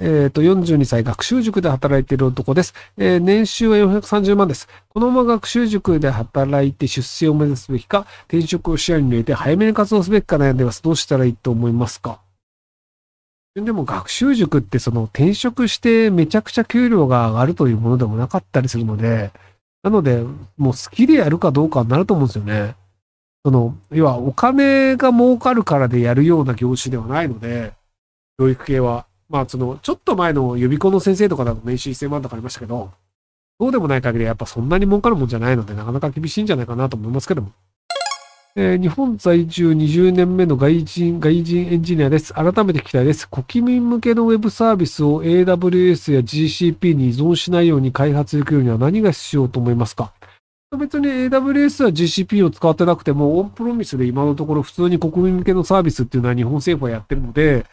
えっ、と、42歳、学習塾で働いている男です。えー、年収は430万です。このまま学習塾で働いて出世を目指すべきか、転職を視野に入れて早めに活動すべきか悩んでます。どうしたらいいと思いますか？でも学習塾ってその転職してめちゃくちゃ給料が上がるというものでもなかったりするので、なので、もう好きでやるかどうかになると思うんですよね。その、要はお金が儲かるからでやるような業種ではないので、教育系は。まあ、その、ちょっと前の予備校の先生とかだと年収1000万とかありましたけど、そうでもない限りやっぱそんなに儲かるもんじゃないので、なかなか厳しいんじゃないかなと思いますけども。えー、日本在住20年目の外人、外人エンジニアです。改めて聞きたいです。国民向けのウェブサービスを AWS や GCP に依存しないように開発できるには何が必要と思いますか？別に AWS は GCP を使ってなくても、オンプロミスで今のところ普通に国民向けのサービスっていうのは日本政府はやってるので、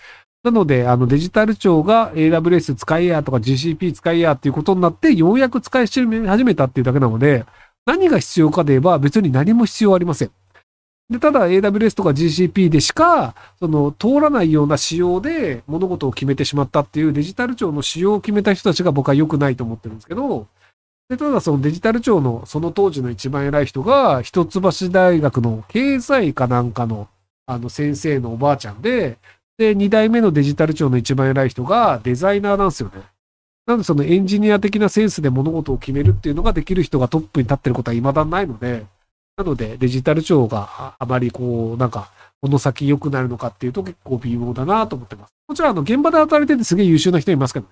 なので、あのデジタル庁が AWS 使いやとか GCP 使いやっていうことになって、ようやく使い始めたっていうだけなので、何が必要かで言えば別に何も必要ありません。で、ただ AWS とか GCP でしか、その通らないような仕様で物事を決めてしまったっていうデジタル庁の仕様を決めた人たちが僕は良くないと思ってるんですけど、で、ただそのデジタル庁のその当時の一番偉い人が、一橋大学の経済かなんかのあの先生のおばあちゃんで、で、二代目のデジタル庁の一番偉い人がデザイナーなんですよね。なのでそのエンジニア的なセンスで物事を決めるっていうのができる人がトップに立ってることは未だないので、なので、デジタル庁があまりこう、なんか、この先良くなるのかっていうと結構微妙だなと思ってます。もちろん、あの、現場で働いててすげえ優秀な人いますけど、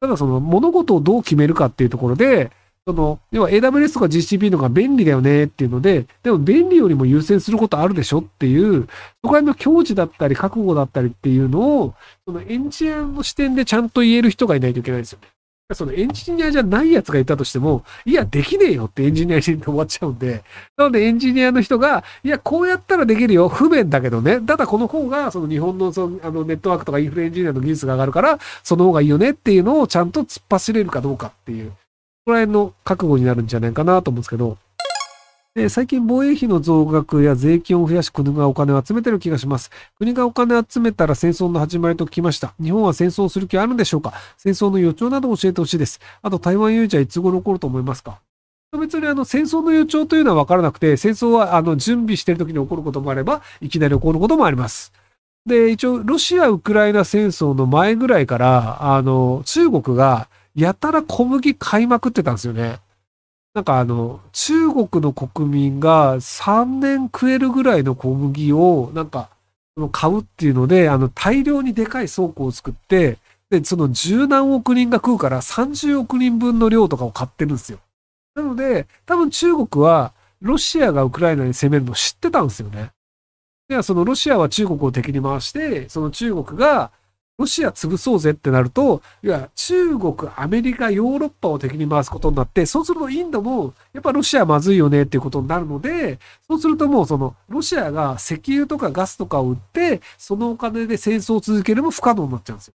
ただその物事をどう決めるかっていうところで、その、要は AWS とか GCP のが便利だよねっていうので、でも便利よりも優先することあるでしょっていう、そこら辺の境地だったり覚悟だったりっていうのを、そのエンジニアの視点でちゃんと言える人がいないといけないんですよね。そのエンジニアじゃないやつがいたとしても、いや、できねえよってエンジニアに終わっちゃうんで、なのでエンジニアの人が、いや、こうやったらできるよ。不便だけどね。ただこの方が、その日本のそのあのネットワークとかインフルエンジニアの技術が上がるから、その方がいいよねっていうのをちゃんと突っ走れるかどうかっていう、この辺の覚悟になるんじゃないかなと思うんですけど、で最近防衛費の増額や税金を増やし国がお金を集めてる気がします。国がお金を集めたら戦争の始まりと聞きました。日本は戦争する気あるんでしょうか？戦争の予兆など教えてほしいです。あと台湾有事はいつ頃起こると思いますか？別にあの戦争の予兆というのは分からなくて、戦争はあの準備している時に起こることもあれば、いきなり起こることもあります。で、一応、ロシア・ウクライナ戦争の前ぐらいから、あの、中国がやたら小麦買いまくってたんですよね。なんかあの、中国の国民が3年食えるぐらいの小麦を、なんか、買うっていうので、あの、大量にでかい倉庫を作って、で、その十何億人が食うから30億人分の量とかを買ってるんですよ。なので、多分中国は、ロシアがウクライナに攻めるの知ってたんですよね。では、そのロシアは中国を敵に回して、その中国が、ロシア潰そうぜってなると、いや、中国、アメリカ、ヨーロッパを敵に回すことになって、そうするとインドも、やっぱロシアまずいよねっていうことになるので、そうするともうその、ロシアが石油とかガスとかを売って、そのお金で戦争を続けるも不可能になっちゃうんですよ。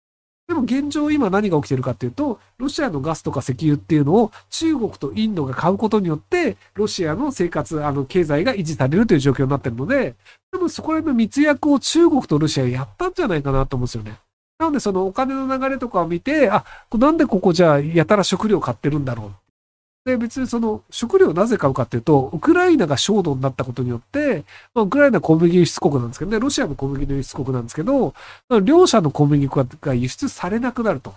でも現状今何が起きてるかっていうと、ロシアのガスとか石油っていうのを中国とインドが買うことによって、ロシアの生活、あの、経済が維持されるという状況になってるので、多分そこら辺の密約を中国とロシアやったんじゃないかなと思うんですよね。なのでそのお金の流れとかを見て、あ、なんでここじゃあやたら食料買ってるんだろう。で、別にその食料をなぜ買うかっていうと、ウクライナが焦土になったことによって、まあ、ウクライナ小麦輸出国なんですけどね、ロシアも小麦の輸出国なんですけど、両者の小麦粉が輸出されなくなると。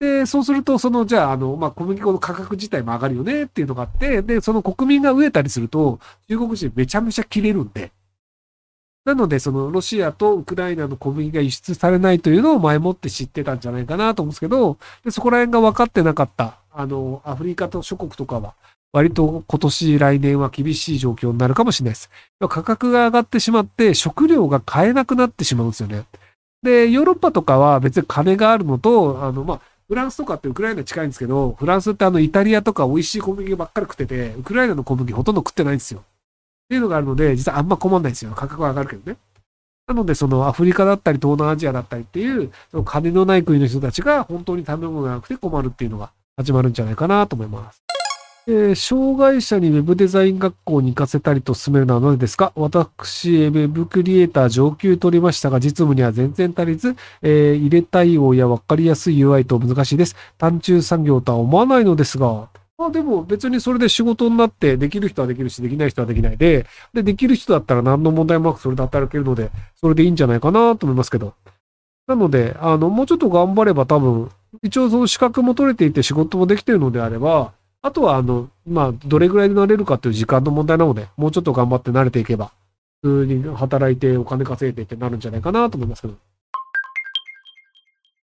で、そうすると、その、じゃあ、あの、まあ、小麦粉の価格自体も上がるよねっていうのがあって、で、その国民が飢えたりすると、中国人めちゃめちゃ切れるんで、なので、そのロシアとウクライナの小麦が輸出されないというのを前もって知ってたんじゃないかなと思うんですけど、でそこら辺が分かってなかった、あの、アフリカと諸国とかは、割と今年来年は厳しい状況になるかもしれないです。価格が上がってしまって食料が買えなくなってしまうんですよね。で、ヨーロッパとかは別に金があるのと、あの、まあ、フランスとかってウクライナ近いんですけど、フランスってあのイタリアとか美味しい小麦ばっかり食ってて、ウクライナの小麦ほとんど食ってないんですよ。っていうのがあるので、実はあんま困んないんですよ。価格は上がるけどね。なので、そのアフリカだったり東南アジアだったりっていう、その金のない国の人たちが本当に食べ物がなくて困るっていうのが始まるんじゃないかなと思います。えー、障害者にウェブデザイン学校に行かせたりと進めるのは何ですか？私、ウェブクリエイター上級取りましたが、実務には全然足りず、えー、入れ対応や分かりやすい UI と難しいです。単中産業とは思わないのですが、まあでも別にそれで仕事になってできる人はできるし、できない人はできないで、で、できる人だったら何の問題もなくそれで働けるので、それでいいんじゃないかなと思いますけど。なので、あの、もうちょっと頑張れば多分、一応その資格も取れていて仕事もできているのであれば、あとは、あの、まあ、どれぐらいで慣れるかという時間の問題なので、もうちょっと頑張って慣れていけば、普通に働いてお金稼いでってなるんじゃないかなと思いますけど。